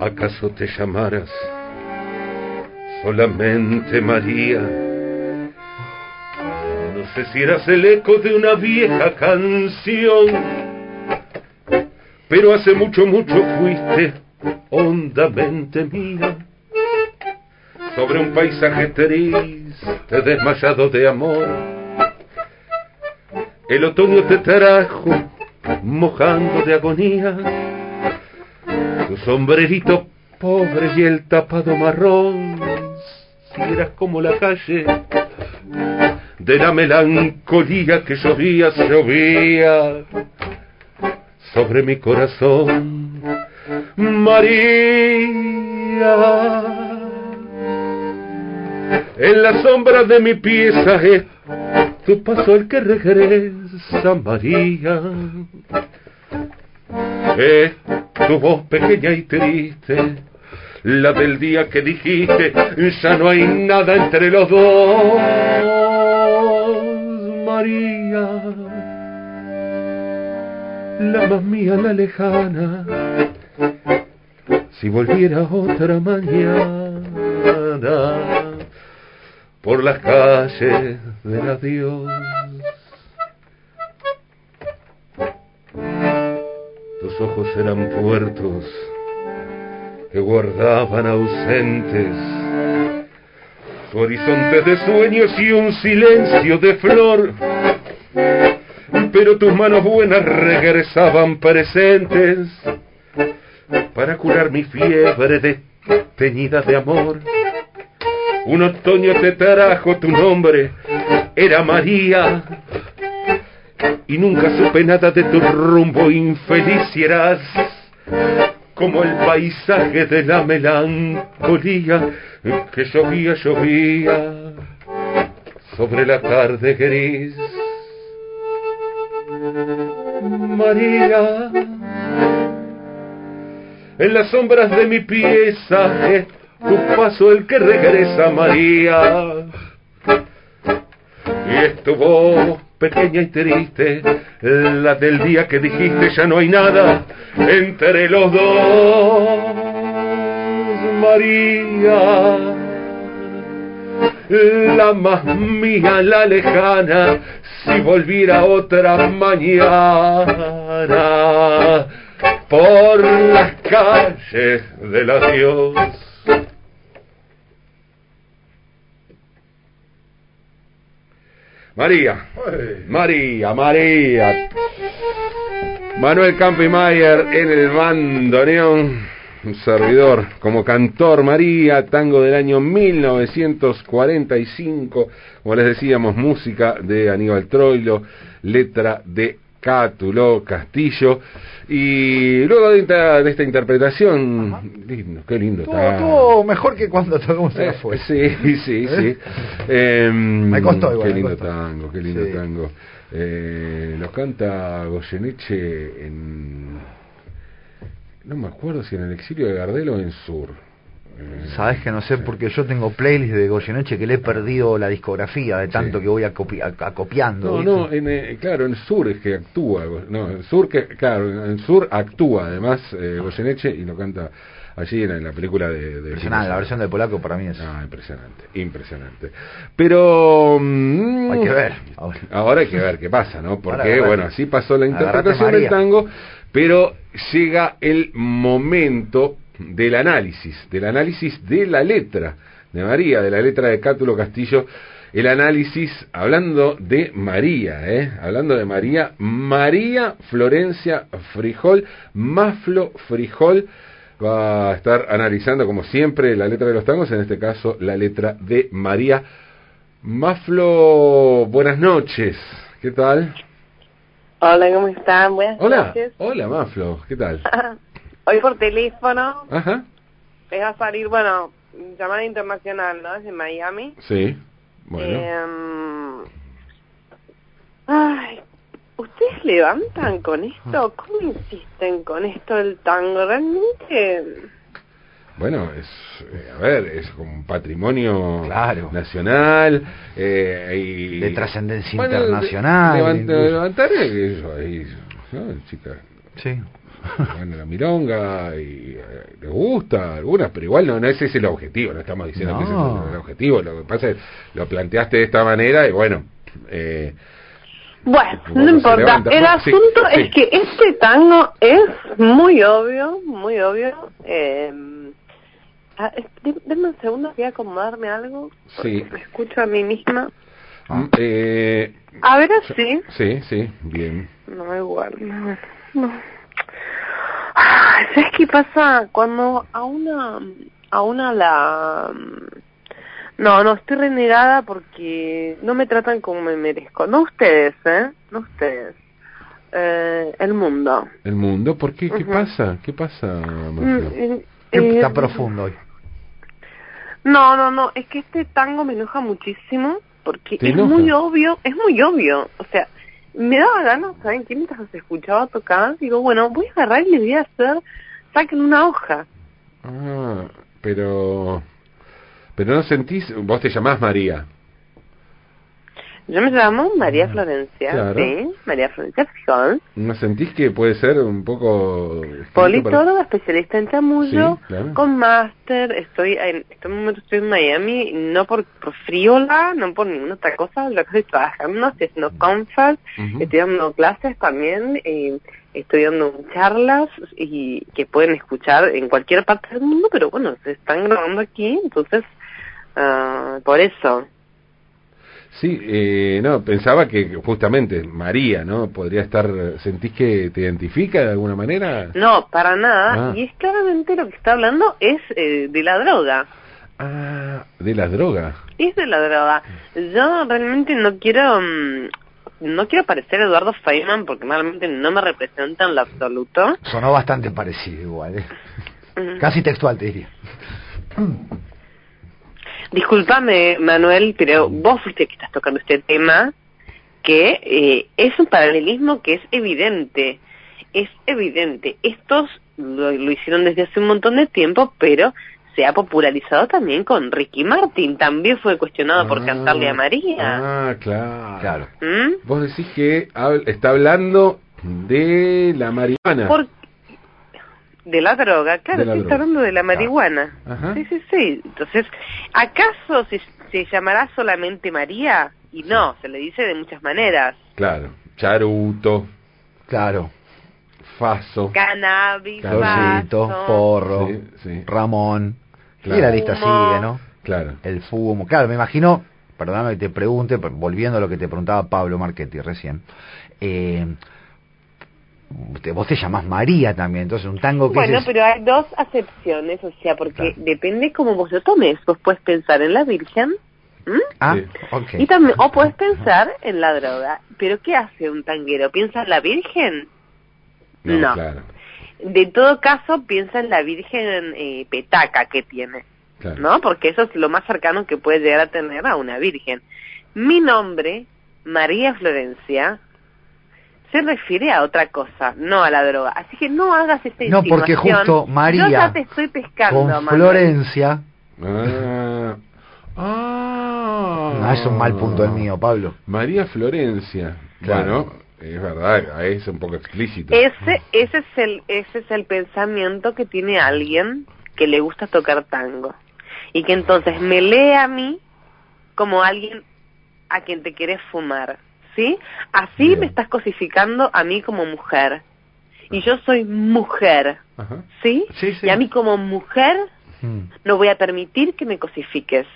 ¿Acaso te llamaras solamente María? No sé si eras el eco de una vieja canción, pero hace mucho, mucho fuiste hondamente mía. Sobre un paisaje triste, desmayado de amor, el otoño te trajo mojando de agonía tu sombrerito pobre y el tapado marrón, si eras como la calle de la melancolía que llovía, llovía sobre mi corazón. María, en la sombra de mi pieza es tu paso el que regresa, María. Tu voz pequeña y triste, la del día que dijiste, ya no hay nada entre los dos, María. La más mía, la lejana, si volviera otra mañana por las calles del adiós. Tus ojos eran puertos que guardaban ausentes su horizonte de sueños y un silencio de flor. Pero tus manos buenas regresaban presentes para curar mi fiebre teñida de amor. Un otoño te trajo tu nombre, era María, y nunca supe nada de tu rumbo infeliz y eras como el paisaje de la melancolía que llovía, llovía sobre la tarde gris. María, en las sombras de mi pieza es tu paso el que regresa, María. Y es tu voz pequeña y triste, la del día que dijiste ya no hay nada entre los dos, María. La más mía, la lejana, si volviera otra mañana por las calles del adiós. María, María, María. Manuel Campimayer en el bandoneón, un servidor como cantor María, tango del año 1945, como les decíamos, música de Aníbal Troilo, letra de Cátulo Castillo. Y luego de esta, de esta interpretación, lindo, qué lindo está. Todo mejor que cuando tocamos Eh, fue. sí, sí, sí. Em, Me costó igual, Qué lindo costó. tango, qué lindo Sí. tango. Eh, lo canta Goyeneche en... No me acuerdo si en el exilio de Gardel o en Sur. Sabes que no sé, porque yo tengo playlist de Goyeneche que le he perdido la discografía de tanto Sí. que voy acopi- acopiando. No, ¿viste? no, en, eh, claro, en Sur es que actúa. No, en Sur, que, claro, en Sur actúa además eh, Goyeneche y lo canta allí en, en la película de... de Impresionante, la versión del polaco para mí es. Ah, impresionante, impresionante. Pero... mm, Hay que ver. Ahora. Ahora hay que ver qué pasa, ¿no? Porque, bueno, así pasó la interpretación del tango, pero llega el momento del análisis, del análisis de la letra de María, de la letra de Cátulo Castillo, el análisis hablando de María, ¿eh? Hablando de María, María Florencia Frijol, Maflo Frijol, va a estar analizando, como siempre, la letra de los tangos, en este caso, la letra de María. Maflo, buenas noches, ¿qué tal? Hola, ¿cómo están? Buenas Hola, noches. hola Maflo, ¿qué tal? Hoy por teléfono Ajá, va a salir, bueno, llamada internacional, ¿no? Desde Miami. sí, bueno. Em, ay, ¿ustedes levantan con esto? ¿Cómo insisten con esto del tango? Realmente... Bueno, es, eh, a ver, es como un patrimonio Claro. nacional eh, y... De trascendencia Bueno, internacional, levanta- incluso. levantar eso ahí, ¿no, chica? Sí. bueno, la milonga y eh, les gusta algunas, pero igual no, no ese es el objetivo, no estamos diciendo que ese es el objetivo, lo que pasa es lo planteaste de esta manera y bueno, eh, Bueno, no importa. levanta. El asunto sí. es que este tango es muy obvio, muy obvio. Eh, ah, denme un segundo, voy a acomodarme algo. porque Sí. Me escucho a mí misma. mm, eh, A ver así. sí, sí, bien. No, igual. No. No. ¿Sabes qué pasa? Cuando a una, a una la... No, no, estoy renegada porque no me tratan como me merezco. No ustedes, ¿eh? No ustedes. Eh, el mundo. El mundo, ¿por qué? ¿Qué pasa? ¿Qué pasa, Marcelo? eh, Está eh, profundo hoy. No, no, no, es que este tango me enoja muchísimo porque ¿Te es enoja? muy obvio, es muy obvio. O sea, me daba ganas, ¿saben qué? Mientras los escuchaba tocar, digo, bueno, voy a agarrar y le voy a hacer, saquen una hoja. Ah, pero... Pero no sentís, vos te llamás María. Yo me llamo María Florencia, Ah, Claro. sí, María Florencia Fijón, ¿No sentís que puede ser un poco... escrito para- politóloga, especialista en chamullo, Sí, claro. con máster, estoy en este momento estoy en Miami, no por, por friola, no por ninguna otra cosa, lo que estoy trabajando, estoy haciendo conference, Ujú. Estoy dando clases también, eh, estoy dando charlas y que pueden escuchar en cualquier parte del mundo, pero bueno, se están grabando aquí, entonces, ah, por eso. Sí, eh, no, pensaba que justamente María, ¿no? Podría estar... ¿Sentís que te identifica de alguna manera? No, para nada, Ah. y es claramente lo que está hablando es eh, de la droga, Ah, de las drogas. es de la droga. Yo realmente no quiero... mm, no quiero parecer Eduardo Feynman porque realmente no me representa en lo absoluto. Sonó bastante parecido igual. ¿eh? Mm. Casi textual, te diría. Discúlpame, Manuel, pero vos fuiste que estás tocando este tema, que eh, es un paralelismo que es evidente. Es evidente. Estos lo, lo hicieron desde hace un montón de tiempo, pero se ha popularizado también con Ricky Martin. También fue cuestionado por Ah, cantarle a María. Ah, claro. Claro. ¿Mm? Vos decís que hab- está hablando de la marihuana. Por- de la droga, claro, sí, está hablando de la marihuana. Ajá. Sí, sí, sí. Entonces, ¿acaso se, se llamará solamente María? Y no, se le dice de muchas maneras. Claro. Charuto, Claro. Faso. Cannabis, vaso. porro, Sí, sí. Ramón. Claro. Y la lista sigue, ¿no? Claro. El fumo. Claro, me imagino, perdóname que te pregunte, volviendo a lo que te preguntaba Pablo Marchetti recién. Eh, vos te llamás María también, entonces un tango que Bueno, es... pero hay dos acepciones, o sea, porque Claro. depende cómo vos lo tomes. Vos puedes pensar en la Virgen, ¿m? Ah, Sí. ok. y también, o puedes pensar en la droga. Pero ¿qué hace un tanguero? ¿Piensa en la Virgen? No, No. claro. De todo caso, piensa en la Virgen eh, petaca que tiene. claro. ¿no? Porque eso es lo más cercano que puede llegar a tener a una virgen. Mi nombre, María Florencia, se refiere a otra cosa, no a la droga. Así que no hagas esta No, porque justo María Yo ya te estoy pescando, Con Manuel. Florencia... Ah. Ah. No, es un mal punto el mío, Pablo. María Florencia. Claro. Bueno, es verdad, es un poco explícito. Ese, ese, es el, ese es el pensamiento que tiene alguien que le gusta tocar tango. Y que entonces me lee a mí como alguien a quien te quieres fumar. ¿Sí? Así Bien. me estás cosificando a mí como mujer. Y yo soy mujer. Ajá. ¿Sí? Sí, sí. Y a mí como mujer Mm. no voy a permitir que me cosifiques.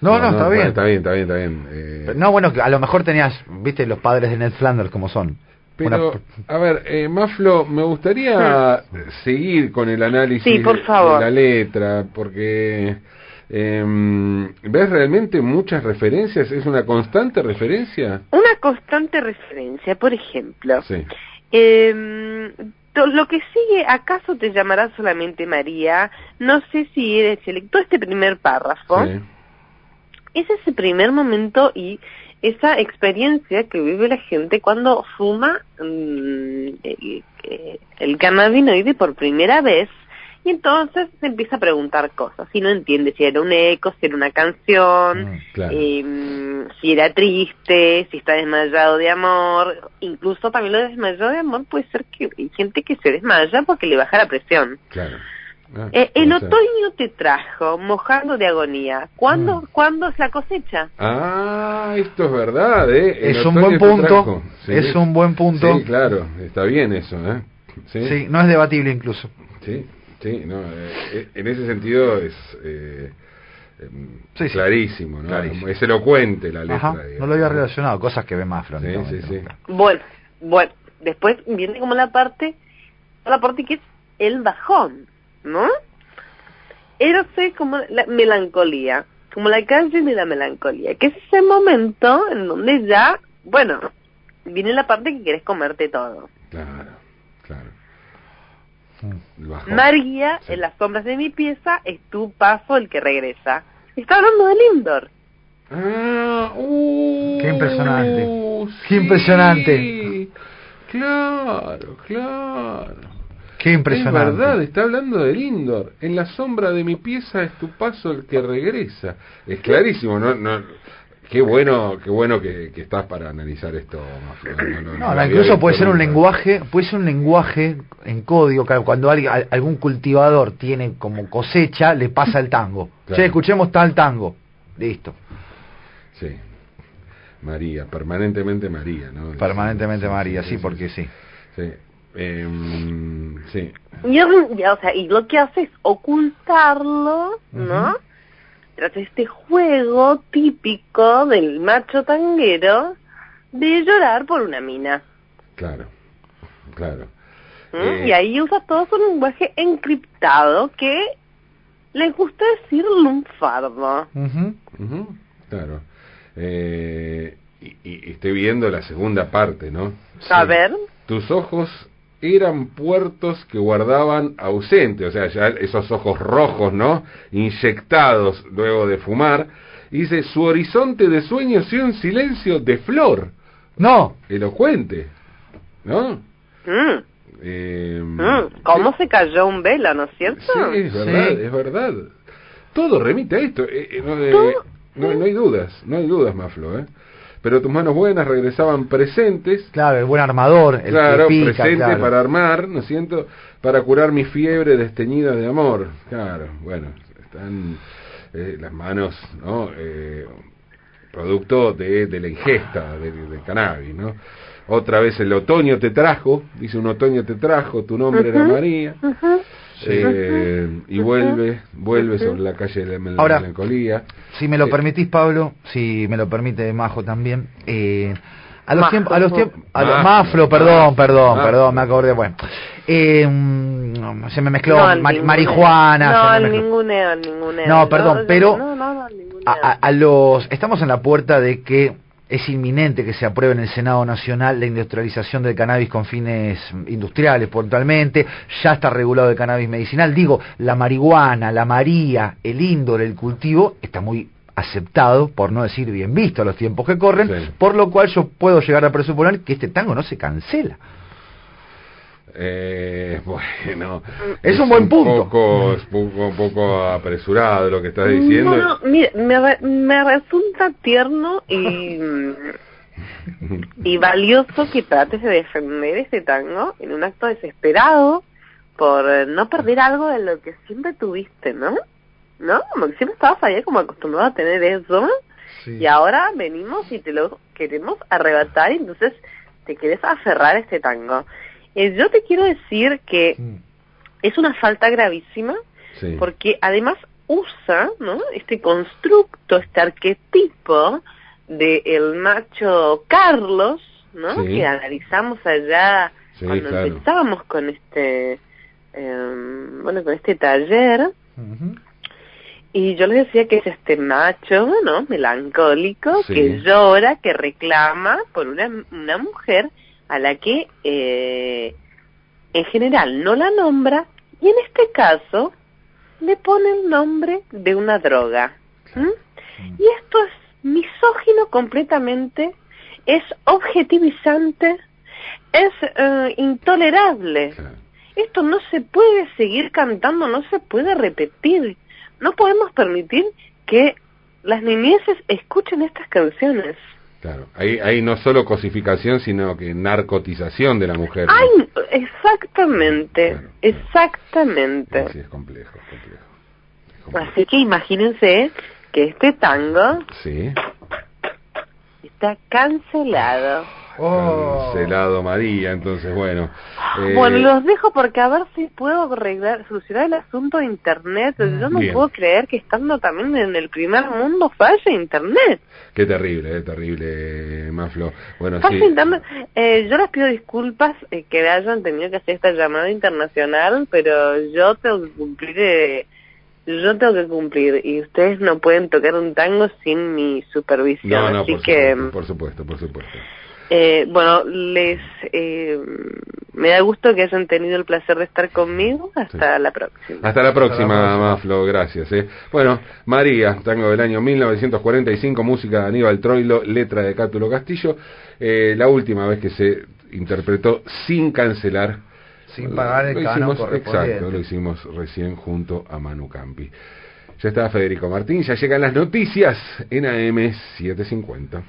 No, no, está bien. Está bien, está bien, está bien. Eh, No, bueno, que a lo mejor tenías, viste, los padres de Ned Flanders como son. Pero, Una- a ver, eh, Maflo, me gustaría seguir con el análisis Sí, por de- favor. de la letra, porque em, ves realmente muchas referencias, es una constante referencia. Una constante referencia, por ejemplo, Sí, Eh, lo que sigue, ¿acaso te llamará solamente María? No sé si eres selecto este primer párrafo. sí. Es ese primer momento y esa experiencia que vive la gente cuando fuma mm, el, eh, el cannabinoide por primera vez. Y entonces se empieza a preguntar cosas. Si no entiende si era un eco, si era una canción, Mm, claro. eh, si era triste, si está desmayado de amor. Incluso también lo de desmayado de amor puede ser que hay gente que se desmaya porque le baja la presión. Claro. Ah, Eh, el ser. otoño te trajo mojando de agonía. ¿Cuándo. ¿cuándo es la cosecha? Ah, esto es verdad, ¿eh? El Es un buen punto. Sí. es un buen punto. Sí, claro, está bien eso, ¿eh? Sí, Sí, no es debatible incluso. sí, sí, no, eh, en ese sentido es eh, em, Sí, sí. clarísimo, ¿no? Clarísimo. Es elocuente la letra. Ajá, no lo había relacionado, cosas que ve más sí, sí. Bueno, bueno, después viene como la parte, la parte que es el bajón, ¿no? Era así como la melancolía, como la calle de la melancolía, que es ese momento en donde ya, bueno, viene la parte que quieres comerte todo. Claro, claro. Mm. María, Sí. en las sombras de mi pieza, es tu paso el que regresa. Está hablando de Lindor. Ah, uh, Qué impresionante. Qué sí. impresionante. Claro, claro. Qué impresionante. Es verdad, está hablando de Lindor. En la sombra de mi pieza es tu paso el que regresa. Es clarísimo, ¿no? no qué bueno, qué bueno que, que estás para analizar esto. No, no, incluso puede ser un lenguaje, puede ser un lenguaje en código, claro, cuando alguien- al- algún cultivador tiene como cosecha, le pasa el tango. Claro. Che, escuchemos tal tango. Listo. Sí. María, permanentemente María, ¿no? Permanentemente María, sí, porque sí. Sí. Em, sí. Y, o sea, y lo que hace es ocultarlo, ¿no? Tras este juego típico del macho tanguero de llorar por una mina. Claro. Claro. ¿m? Eh. Y ahí usa todo su lenguaje encriptado que le gusta decir lunfardo. Ujú. Ujú, Claro. Eh, y, y estoy viendo la segunda parte, ¿no? A Sí. ver, Tus ojos eran puertos que guardaban ausente, o sea, ya esos ojos rojos, ¿no? Inyectados luego de fumar. Y dice, su horizonte de sueños y un silencio de flor, No, elocuente, ¿no? mm, Eh, mm, ¿cómo se cayó un velo, no es cierto? Sí, es verdad, Sí. es verdad. Todo remite a esto. eh, eh, no, eh, no, no hay dudas, no hay dudas, Maflo, ¿eh? Pero tus manos buenas regresaban presentes, claro, el buen armador, el claro, que pica, presente claro. para armar, ¿no es cierto? Para curar mi fiebre desteñida de amor. Claro, bueno, están eh, las manos, ¿no? Eh, producto de, de la ingesta del, del cannabis, ¿no? Otra vez el otoño te trajo, dice un otoño te trajo, tu nombre era. María. Eh, y vuelve, vuelve sobre la calle de la mel- Ahora- melancolía. Si me lo Eh, permitís, Pablo, si me lo permite Majo también, eh, a los tiempos, a los tiempos, a los- Majo, Maflo, perdón, perdón, perdón, me acordé, bueno, eh, mm, se me mezcló No, marihuana, No, al ninguneo, al ninguneo. No, perdón, pero- No, a, a- a los, estamos en la puerta de que es inminente que se apruebe en el Senado Nacional la industrialización del cannabis con fines industriales, puntualmente. Ya está regulado el cannabis medicinal. Digo, la marihuana, la maría, el índole, el cultivo, está muy aceptado, por no decir bien visto a los tiempos que corren, Sí. por lo cual yo puedo llegar a presuponer que este tango no se cancela. Eh, bueno, Es un buen punto. Poco, es poco, un poco apresurado lo que estás diciendo. No, no, mira, me, re- me resulta tierno y, y valioso que trates de defender este tango en un acto desesperado por eh, no perder algo de lo que siempre tuviste, ¿no? ¿No? Como que siempre estabas ahí como acostumbrado a tener eso y ahora venimos y te lo queremos arrebatar y entonces te quieres aferrar a este tango. Eh, yo te quiero decir que Mm. es una falta gravísima Sí. porque además usa ¿no? este constructo, este arquetipo de el macho Carlos, ¿no? Sí. que analizamos allá Sí, cuando claro. empezábamos con este em, bueno con este taller Ujú. y yo les decía que es este macho, ¿no? Melancólico, Sí. que llora, que reclama por una, una mujer a la que eh, en general no la nombra y en este caso le pone el nombre de una droga. ¿m? Y esto es misógino completamente, es objetivizante, es eh, intolerable. Esto no se puede seguir cantando, no se puede repetir. No podemos permitir que las niñeces escuchen estas canciones. Claro, ahí, ahí no solo cosificación, sino que narcotización de la mujer. ¿no? Ay, exactamente, claro. exactamente. Sí, es complejo, es complejo. Es complejo. Así que imagínense que este tango Sí. está cancelado. Oh. Cancelado María, entonces bueno. eh, Bueno, los dejo porque a ver si puedo arreglar, solucionar el asunto de Internet. Yo no Bien. puedo creer que estando también en el primer mundo falle Internet. Qué terrible, eh, terrible, Maflo. Bueno, Falle sí. Internet. Eh, yo les pido disculpas eh, que hayan tenido que hacer esta llamada internacional, pero yo tengo que cumplir, eh, yo tengo que cumplir y ustedes no pueden tocar un tango sin mi supervisión. No, no, Así por que, supuesto, por supuesto, por supuesto. eh, bueno, les eh, me da gusto que hayan tenido el placer de estar conmigo. Hasta la próxima. Hasta la próxima, próxima. Maflo, gracias. Eh. Bueno, María, tango del año 1945, música de Aníbal Troilo, letra de Cátulo Castillo, eh, la última vez que se interpretó sin cancelar. Sin pagar el Lo canon hicimos, correspondiente. Exacto, lo hicimos recién junto a Manu Campi. Ya está Federico Martín, ya llegan las noticias en AM 750.